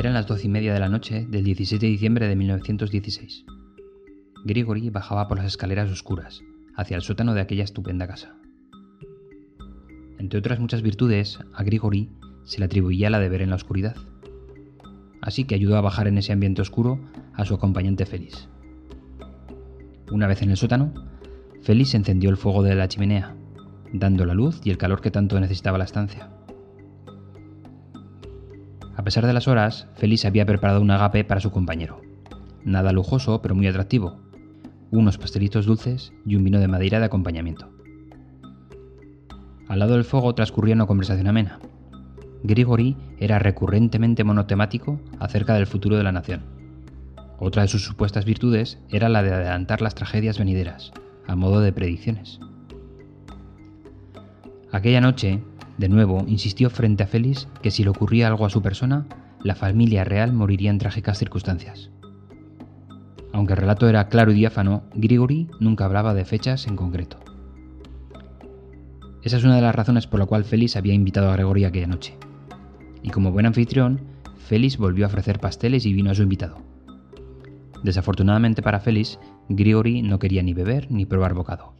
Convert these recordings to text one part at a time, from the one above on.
Eran las doce y media de la noche del 17 de diciembre de 1916. Grigori bajaba por las escaleras oscuras, hacia el sótano de aquella estupenda casa. Entre otras muchas virtudes, a Grigori se le atribuía la de ver en la oscuridad. Así que ayudó a bajar en ese ambiente oscuro a su acompañante Félix. Una vez en el sótano, Félix encendió el fuego de la chimenea, dando la luz y el calor que tanto necesitaba la estancia. A pesar de las horas, Félix había preparado un agape para su compañero. Nada lujoso, pero muy atractivo. Unos pastelitos dulces y un vino de madera de acompañamiento. Al lado del fuego transcurría una conversación amena. Grigori era recurrentemente monotemático acerca del futuro de la nación. Otra de sus supuestas virtudes era la de adelantar las tragedias venideras, a modo de predicciones. Aquella noche, de nuevo, insistió frente a Félix que si le ocurría algo a su persona, la familia real moriría en trágicas circunstancias. Aunque el relato era claro y diáfano, Grigori nunca hablaba de fechas en concreto. Esa es una de las razones por la cual Félix había invitado a Gregory aquella noche. Y como buen anfitrión, Félix volvió a ofrecer pasteles y vino a su invitado. Desafortunadamente para Félix, Grigori no quería ni beber ni probar bocado.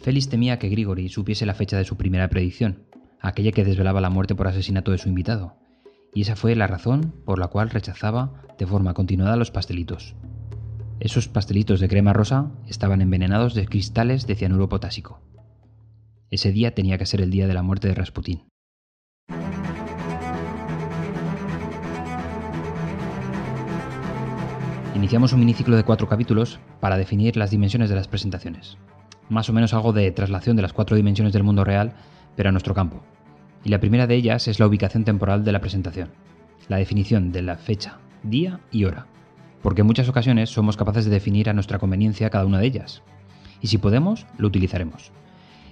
Félix temía que Grigori supiese la fecha de su primera predicción, aquella que desvelaba la muerte por asesinato de su invitado, y esa fue la razón por la cual rechazaba de forma continuada los pastelitos. Esos pastelitos de crema rosa estaban envenenados de cristales de cianuro potásico. Ese día tenía que ser el día de la muerte de Rasputín. Iniciamos un miniciclo de cuatro capítulos para definir las dimensiones de las presentaciones más o menos algo de traslación de las cuatro dimensiones del mundo real, pero a nuestro campo. Y la primera de ellas es la ubicación temporal de la presentación, la definición de la fecha, día y hora, porque en muchas ocasiones somos capaces de definir a nuestra conveniencia cada una de ellas, y si podemos, lo utilizaremos.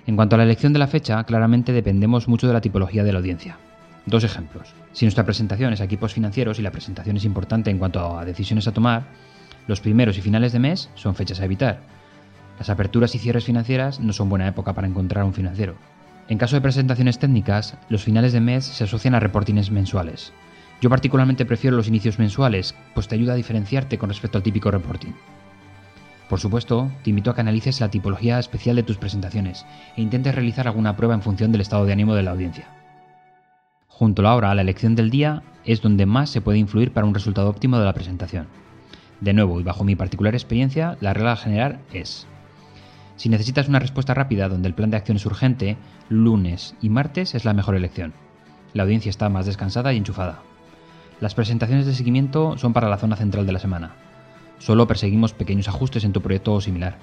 En cuanto a la elección de la fecha, claramente dependemos mucho de la tipología de la audiencia. Dos ejemplos. Si nuestra presentación es a equipos financieros y la presentación es importante en cuanto a decisiones a tomar, los primeros y finales de mes son fechas a evitar, las aperturas y cierres financieras no son buena época para encontrar un financiero. En caso de presentaciones técnicas, los finales de mes se asocian a reportines mensuales. Yo particularmente prefiero los inicios mensuales, pues te ayuda a diferenciarte con respecto al típico reporting. Por supuesto, te invito a que analices la tipología especial de tus presentaciones e intentes realizar alguna prueba en función del estado de ánimo de la audiencia. Junto a la hora, la elección del día es donde más se puede influir para un resultado óptimo de la presentación. De nuevo, y bajo mi particular experiencia, la regla general es si necesitas una respuesta rápida donde el plan de acción es urgente, lunes y martes es la mejor elección. La audiencia está más descansada y enchufada. Las presentaciones de seguimiento son para la zona central de la semana. Solo perseguimos pequeños ajustes en tu proyecto o similar.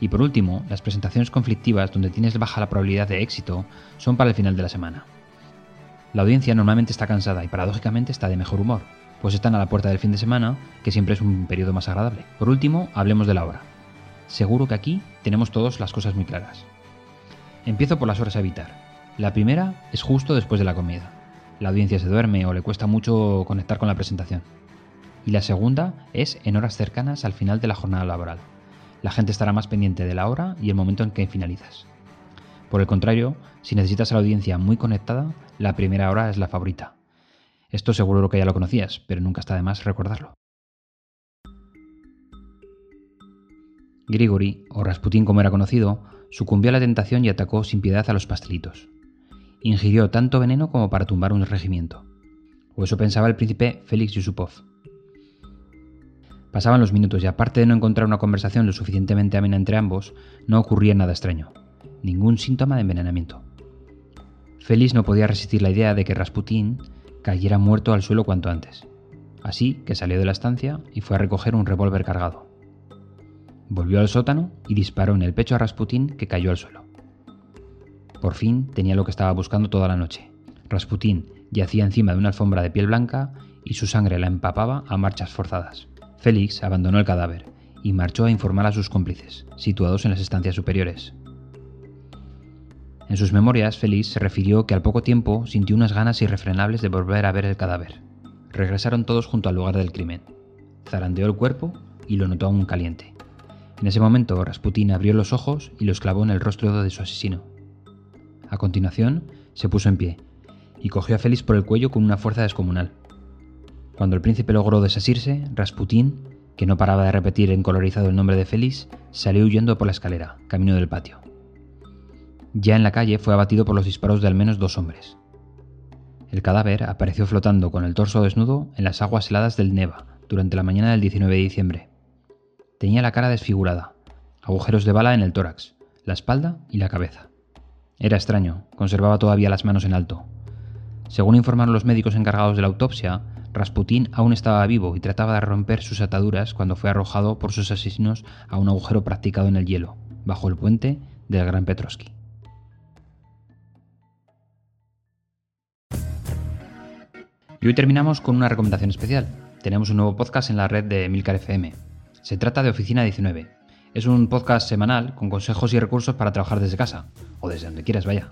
Y por último, las presentaciones conflictivas donde tienes baja la probabilidad de éxito son para el final de la semana. La audiencia normalmente está cansada y paradójicamente está de mejor humor, pues están a la puerta del fin de semana, que siempre es un periodo más agradable. Por último, hablemos de la hora. Seguro que aquí tenemos todos las cosas muy claras. Empiezo por las horas a evitar. La primera es justo después de la comida. La audiencia se duerme o le cuesta mucho conectar con la presentación. Y la segunda es en horas cercanas al final de la jornada laboral. La gente estará más pendiente de la hora y el momento en que finalizas. Por el contrario, si necesitas a la audiencia muy conectada, la primera hora es la favorita. Esto seguro que ya lo conocías, pero nunca está de más recordarlo. Grigori, o Rasputín como era conocido, sucumbió a la tentación y atacó sin piedad a los pastelitos. Ingirió tanto veneno como para tumbar un regimiento. O eso pensaba el príncipe Félix Yusupov. Pasaban los minutos y aparte de no encontrar una conversación lo suficientemente amena entre ambos, no ocurría nada extraño. Ningún síntoma de envenenamiento. Félix no podía resistir la idea de que Rasputín cayera muerto al suelo cuanto antes. Así que salió de la estancia y fue a recoger un revólver cargado. Volvió al sótano y disparó en el pecho a Rasputín que cayó al suelo. Por fin tenía lo que estaba buscando toda la noche. Rasputín yacía encima de una alfombra de piel blanca y su sangre la empapaba a marchas forzadas. Félix abandonó el cadáver y marchó a informar a sus cómplices, situados en las estancias superiores. En sus memorias, Félix se refirió que al poco tiempo sintió unas ganas irrefrenables de volver a ver el cadáver. Regresaron todos junto al lugar del crimen. Zarandeó el cuerpo y lo notó aún caliente. En ese momento, Rasputín abrió los ojos y los clavó en el rostro de su asesino. A continuación, se puso en pie y cogió a Félix por el cuello con una fuerza descomunal. Cuando el príncipe logró desasirse, Rasputín, que no paraba de repetir encolorizado el nombre de Félix, salió huyendo por la escalera, camino del patio. Ya en la calle fue abatido por los disparos de al menos dos hombres. El cadáver apareció flotando con el torso desnudo en las aguas heladas del Neva durante la mañana del 19 de diciembre. Tenía la cara desfigurada, agujeros de bala en el tórax, la espalda y la cabeza. Era extraño, conservaba todavía las manos en alto. Según informaron los médicos encargados de la autopsia, Rasputín aún estaba vivo y trataba de romper sus ataduras cuando fue arrojado por sus asesinos a un agujero practicado en el hielo, bajo el puente del Gran Petrovsky. Y hoy terminamos con una recomendación especial. Tenemos un nuevo podcast en la red de Milcar FM. Se trata de Oficina 19. Es un podcast semanal con consejos y recursos para trabajar desde casa, o desde donde quieras, vaya.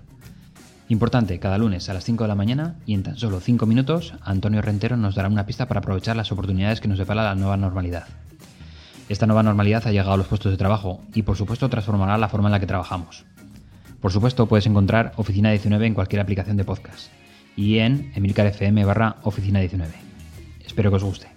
Importante, cada lunes a las 5 de la mañana y en tan solo 5 minutos, Antonio Rentero nos dará una pista para aprovechar las oportunidades que nos depara la nueva normalidad. Esta nueva normalidad ha llegado a los puestos de trabajo y por supuesto transformará la forma en la que trabajamos. Por supuesto puedes encontrar Oficina 19 en cualquier aplicación de podcast y en Emilcar FM barra Oficina 19. Espero que os guste.